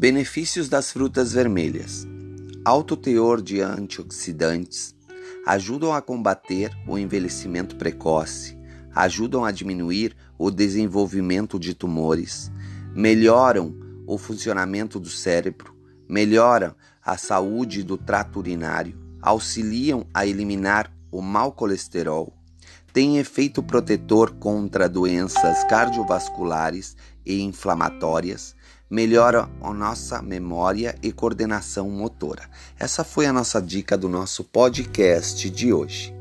Benefícios das frutas vermelhas: alto teor de antioxidantes, ajudam a combater o envelhecimento precoce, ajudam a diminuir o desenvolvimento de tumores, melhoram o funcionamento do cérebro, melhoram a saúde do trato urinário, auxiliam a eliminar o mau colesterol, têm efeito protetor contra doenças cardiovasculares e inflamatórias, melhora a nossa memória e coordenação motora. Essa foi a nossa dica do nosso podcast de hoje.